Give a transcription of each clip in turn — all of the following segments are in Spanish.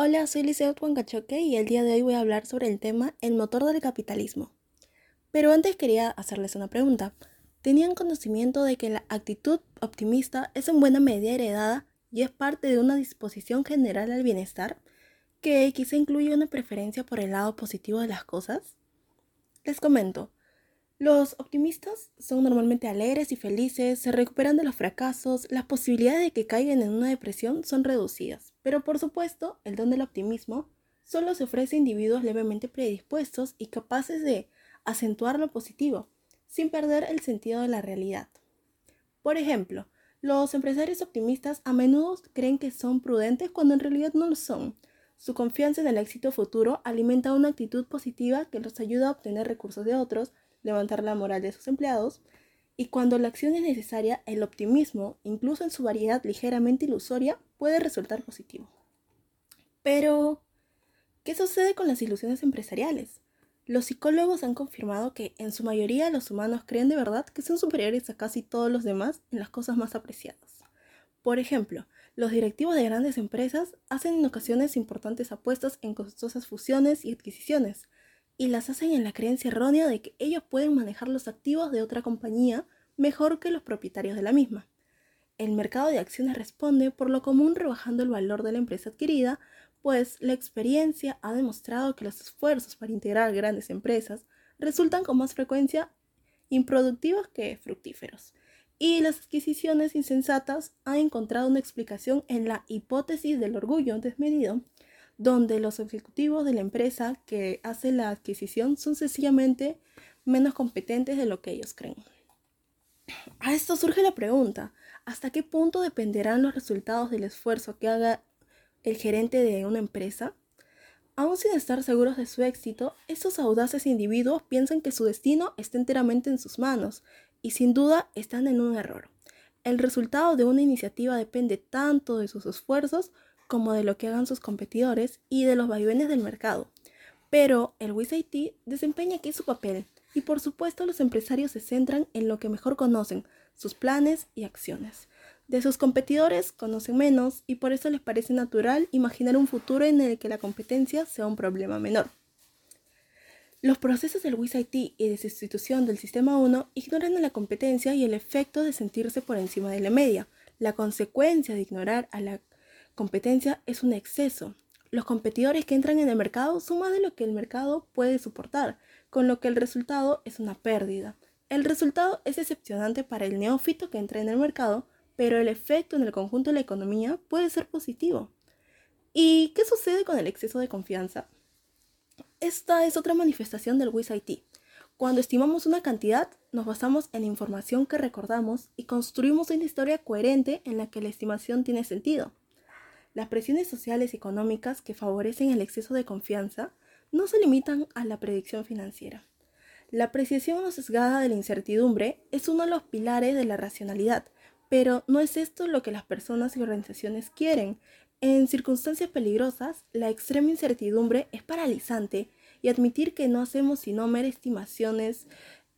Hola, soy Liceo Huancachoque y el día de hoy voy a hablar sobre el tema el motor del capitalismo. Pero antes quería hacerles una pregunta. ¿Tenían conocimiento de que la actitud optimista es en buena medida heredada y es parte de una disposición general al bienestar? ¿Que quizá incluye una preferencia por el lado positivo de las cosas? Les comento. Los optimistas son normalmente alegres y felices, se recuperan de los fracasos, las posibilidades de que caigan en una depresión son reducidas. Pero por supuesto, el don del optimismo solo se ofrece a individuos levemente predispuestos y capaces de acentuar lo positivo, sin perder el sentido de la realidad. Por ejemplo, los empresarios optimistas a menudo creen que son prudentes cuando en realidad no lo son. Su confianza en el éxito futuro alimenta una actitud positiva que los ayuda a obtener recursos de otros, levantar la moral de sus empleados, y cuando la acción es necesaria, el optimismo, incluso en su variedad ligeramente ilusoria, puede resultar positivo. Pero, ¿qué sucede con las ilusiones empresariales? Los psicólogos han confirmado que en su mayoría los humanos creen de verdad que son superiores a casi todos los demás en las cosas más apreciadas. Por ejemplo, los directivos de grandes empresas hacen en ocasiones importantes apuestas en costosas fusiones y adquisiciones, y las hacen en la creencia errónea de que ellos pueden manejar los activos de otra compañía mejor que los propietarios de la misma. El mercado de acciones responde por lo común rebajando el valor de la empresa adquirida, pues la experiencia ha demostrado que los esfuerzos para integrar grandes empresas resultan con más frecuencia improductivos que fructíferos. Y las adquisiciones insensatas han encontrado una explicación en la hipótesis del orgullo desmedido, donde los ejecutivos de la empresa que hace la adquisición son sencillamente menos competentes de lo que ellos creen. A esto surge la pregunta, ¿hasta qué punto dependerán los resultados del esfuerzo que haga el gerente de una empresa? Aún sin estar seguros de su éxito, estos audaces individuos piensan que su destino está enteramente en sus manos y sin duda están en un error. El resultado de una iniciativa depende tanto de sus esfuerzos como de lo que hagan sus competidores y de los vaivenes del mercado. Pero el WISIT desempeña aquí su papel y por supuesto los empresarios se centran en lo que mejor conocen, sus planes y acciones. De sus competidores conocen menos y por eso les parece natural imaginar un futuro en el que la competencia sea un problema menor. Los procesos del WISIT y de sustitución del sistema 1 ignoran a la competencia y el efecto de sentirse por encima de la media. La consecuencia de ignorar a la competencia es un exceso. Los competidores que entran en el mercado son más de lo que el mercado puede soportar, con lo que el resultado es una pérdida. El resultado es decepcionante para el neófito que entra en el mercado, pero el efecto en el conjunto de la economía puede ser positivo. ¿Y qué sucede con el exceso de confianza? Esta es otra manifestación del WIS-IT. Cuando estimamos una cantidad, nos basamos en la información que recordamos y construimos una historia coherente en la que la estimación tiene sentido. Las presiones sociales y económicas que favorecen el exceso de confianza no se limitan a la predicción financiera. La apreciación no sesgada de la incertidumbre es uno de los pilares de la racionalidad, pero no es esto lo que las personas y organizaciones quieren. En circunstancias peligrosas, la extrema incertidumbre es paralizante y admitir que no hacemos sino meras estimaciones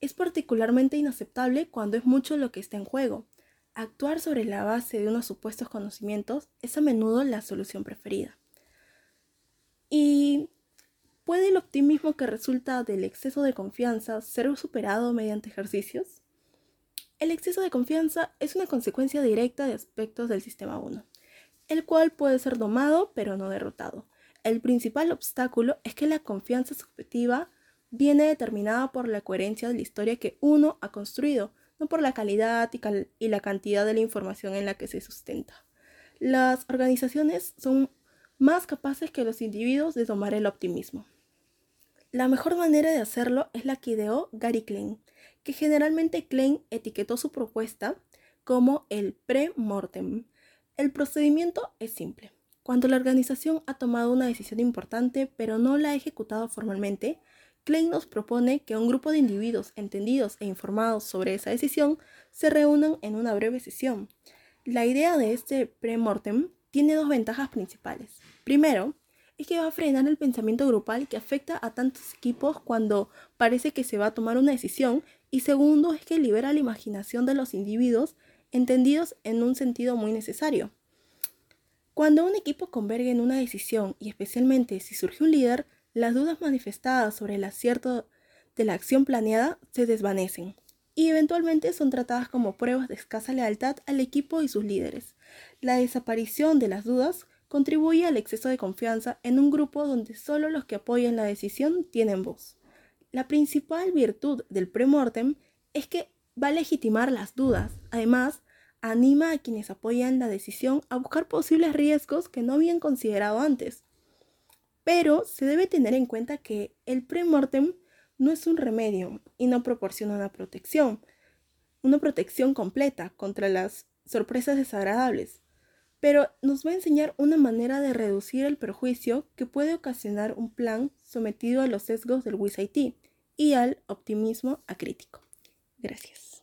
es particularmente inaceptable cuando es mucho lo que está en juego. Actuar sobre la base de unos supuestos conocimientos es a menudo la solución preferida. ¿Y puede el optimismo que resulta del exceso de confianza ser superado mediante ejercicios? El exceso de confianza es una consecuencia directa de aspectos del sistema 1, el cual puede ser domado pero no derrotado. El principal obstáculo es que la confianza subjetiva viene determinada por la coherencia de la historia que uno ha construido, no por la calidad y, la cantidad de la información en la que se sustenta. Las organizaciones son más capaces que los individuos de tomar el optimismo. La mejor manera de hacerlo es la que ideó Gary Klein, que generalmente Klein etiquetó su propuesta como el pre-mortem. El procedimiento es simple. Cuando la organización ha tomado una decisión importante pero no la ha ejecutado formalmente, Klein nos propone que un grupo de individuos entendidos e informados sobre esa decisión se reúnan en una breve sesión. La idea de este pre-mortem tiene dos ventajas principales. Primero, es que va a frenar el pensamiento grupal que afecta a tantos equipos cuando parece que se va a tomar una decisión. Y segundo, es que libera la imaginación de los individuos entendidos en un sentido muy necesario. Cuando un equipo converge en una decisión y especialmente si surge un líder, las dudas manifestadas sobre el acierto de la acción planeada se desvanecen y eventualmente son tratadas como pruebas de escasa lealtad al equipo y sus líderes. La desaparición de las dudas contribuye al exceso de confianza en un grupo donde solo los que apoyan la decisión tienen voz. La principal virtud del premortem es que va a legitimar las dudas. Además, anima a quienes apoyan la decisión a buscar posibles riesgos que no habían considerado antes. Pero se debe tener en cuenta que el premortem no es un remedio y no proporciona una protección, una protección completa contra las sorpresas desagradables, pero nos va a enseñar una manera de reducir el perjuicio que puede ocasionar un plan sometido a los sesgos del WIS-IT y al optimismo acrítico. Gracias.